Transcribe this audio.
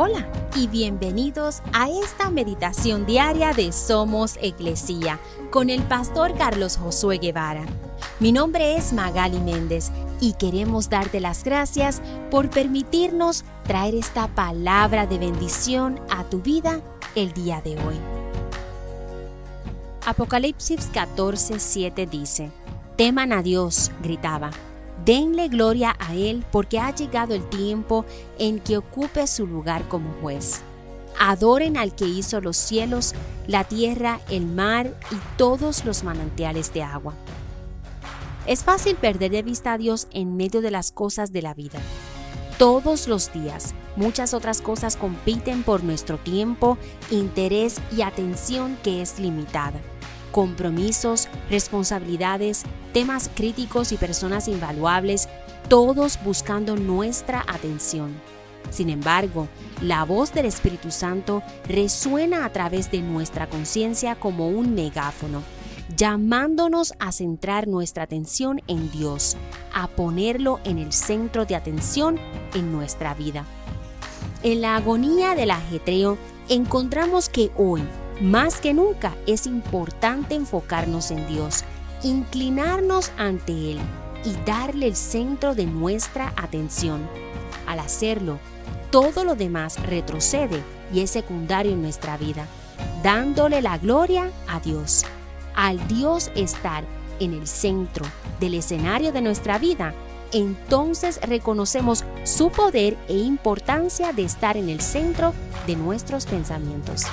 Hola y bienvenidos a esta meditación diaria de Somos Iglesia con el pastor Carlos Josué Guevara. Mi nombre es Magali Méndez y queremos darte las gracias por permitirnos traer esta palabra de bendición a tu vida el día de hoy. Apocalipsis 14:7 dice, Teman a Dios, gritaba Denle gloria a Él porque ha llegado el tiempo en que ocupe su lugar como juez. Adoren al que hizo los cielos, la tierra, el mar y todos los manantiales de agua. Es fácil perder de vista a Dios en medio de las cosas de la vida. Todos los días, muchas otras cosas compiten por nuestro tiempo, interés y atención que es limitada compromisos, responsabilidades, temas críticos y personas invaluables, todos buscando nuestra atención. Sin embargo, la voz del Espíritu Santo resuena a través de nuestra conciencia como un megáfono, llamándonos a centrar nuestra atención en Dios, a ponerlo en el centro de atención en nuestra vida. En la agonía del ajetreo encontramos que hoy, más que nunca es importante enfocarnos en Dios, inclinarnos ante Él y darle el centro de nuestra atención. Al hacerlo, todo lo demás retrocede y es secundario en nuestra vida, dándole la gloria a Dios. Al Dios estar en el centro del escenario de nuestra vida, entonces reconocemos su poder e importancia de estar en el centro de nuestros pensamientos.